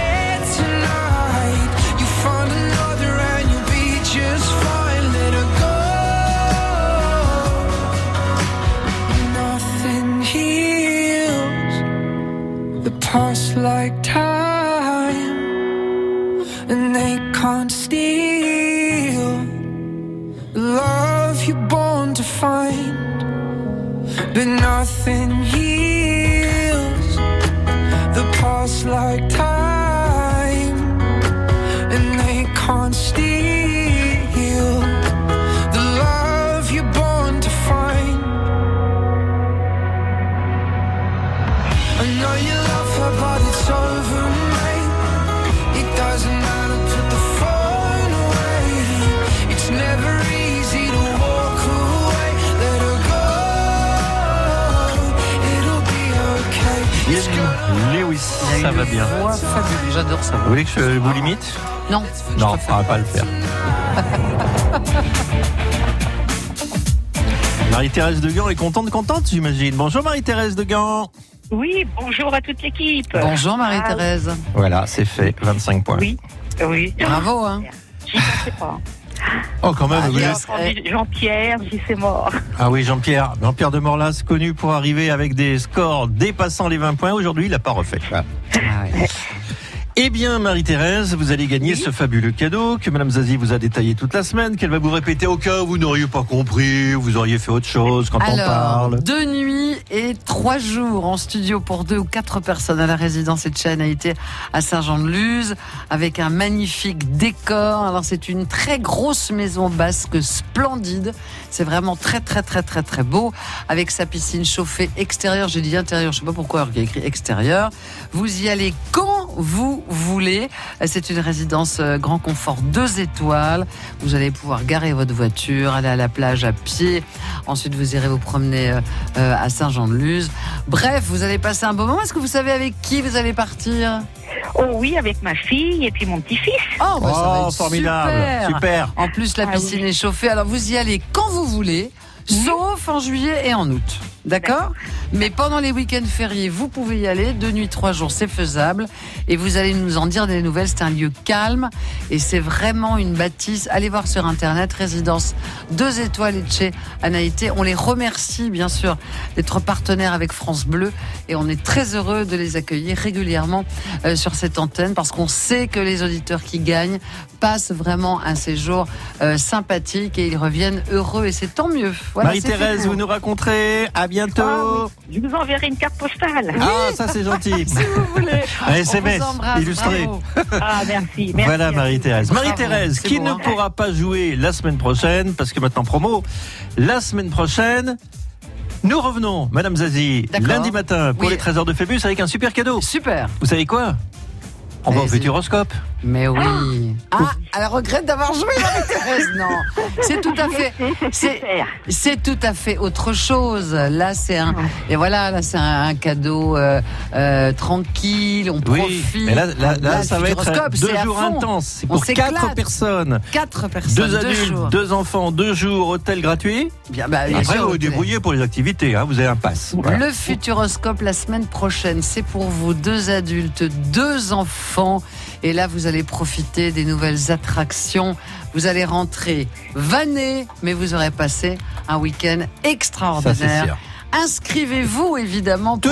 U: past like time, and they can't steal the love you're born to find, but
D: nothing
C: Vous vous limite
D: Non.
C: Non, on va pas le faire. Marie-Thérèse de Gand est contente, contente, j'imagine. Bonjour Marie-Thérèse de Gand.
Z: Oui, bonjour à toute l'équipe.
D: Bonjour Marie-Thérèse.
C: Voilà, c'est fait, 25 points.
Z: Oui, oui.
D: Bravo, hein.
Z: J'y pensais pas.
C: Oh, quand même, vous
Z: J'ai
C: êtes-
Z: entendu Jean-Pierre, j'y c'est mort.
C: Ah oui, Jean-Pierre. Jean-Pierre de Morlas, connu pour arriver avec des scores dépassant les 20 points. Aujourd'hui, il n'a pas refait. Voilà. Eh bien, Marie-Thérèse, vous allez gagner ce fabuleux cadeau que Madame Zazie vous a détaillé toute la semaine, qu'elle va vous répéter au cas où vous n'auriez pas compris, vous auriez fait autre chose quand on parle.
D: deux nuits et trois jours en studio pour deux ou quatre personnes à la résidence Etchen a été à Saint-Jean-de-Luz avec un magnifique décor. Alors c'est une très grosse maison basque splendide. C'est vraiment très très très très très beau avec sa piscine chauffée extérieure. J'ai dit intérieur, je sais pas pourquoi il y a écrit extérieur. Vous y allez quand vous voulez. C'est une résidence euh, grand confort deux étoiles. Vous allez pouvoir garer votre voiture, aller à la plage à pied. Ensuite, vous irez vous promener euh, euh, à Saint-Jean-de-Luz. Bref, vous allez passer un bon moment. Est-ce que vous savez avec qui vous allez partir?
Z: Oh oui, avec ma fille et puis mon petit-fils.
D: Oh, bah, ça va
C: Oh,
D: être
C: formidable.
D: super.
C: Super.
D: En plus, la
Z: Ah
D: piscine est chauffée. Alors, vous y allez quand vous voulez, sauf en juillet et en août. D'accord Mais pendant les week-ends fériés, vous pouvez y aller. Deux nuits, trois jours, c'est faisable. Et vous allez nous en dire des nouvelles. C'est un lieu calme et c'est vraiment une bâtisse. Allez voir sur Internet, résidence deux étoiles et chez Anaïté. On les remercie, bien sûr, d'être partenaires avec France Bleu. Et on est très heureux de les accueillir régulièrement euh, sur cette antenne parce qu'on sait que les auditeurs qui gagnent passent vraiment un séjour euh, sympathique et ils reviennent heureux. Et c'est tant mieux. Voilà,
C: Marie-Thérèse, vous nous raconterez. À bientôt.
Z: Ah Je vous enverrai une carte postale.
C: Ah, ça c'est gentil.
Z: si vous voulez.
C: Un SMS
Z: On vous embrasse,
C: illustré.
Z: bravo. Ah, merci. merci
C: Voilà. Marie-Thérèse. Marie-Thérèse, qui ne
Z: hein.
C: pourra pas jouer la semaine prochaine, parce que maintenant promo, la semaine prochaine, nous revenons, Madame Zazie, lundi matin pour
D: Oui.
C: les trésors de Phébus avec un super cadeau.
D: Super.
C: Vous savez quoi? On va au. Futuroscope.
D: Mais oui. Ah, elle regrette d'avoir joué Marie-Thérèse. Non, c'est tout à fait, c'est, c'est tout à fait autre chose. Là, c'est un, et voilà, là, c'est un, un cadeau euh, euh, tranquille. On
C: Oui,
D: profite.
C: mais là, là, là,
D: le
C: ça va être deux jours intenses. C'est
D: On
C: pour quatre personnes.
D: Quatre personnes.
C: Deux adultes,
D: jours.
C: deux enfants, deux jours, hôtel gratuit.
D: Bien, bah, bien
C: Après,
D: sûr,
C: vous vous débrouillez pour les activités. hein, vous avez un pass. Voilà.
D: Le Futuroscope la semaine prochaine, c'est pour vous deux adultes, deux enfants. Et là, vous allez profiter des nouvelles attractions. Vous allez rentrer vanné, mais vous aurez passé un week-end extraordinaire. Inscrivez-vous évidemment pour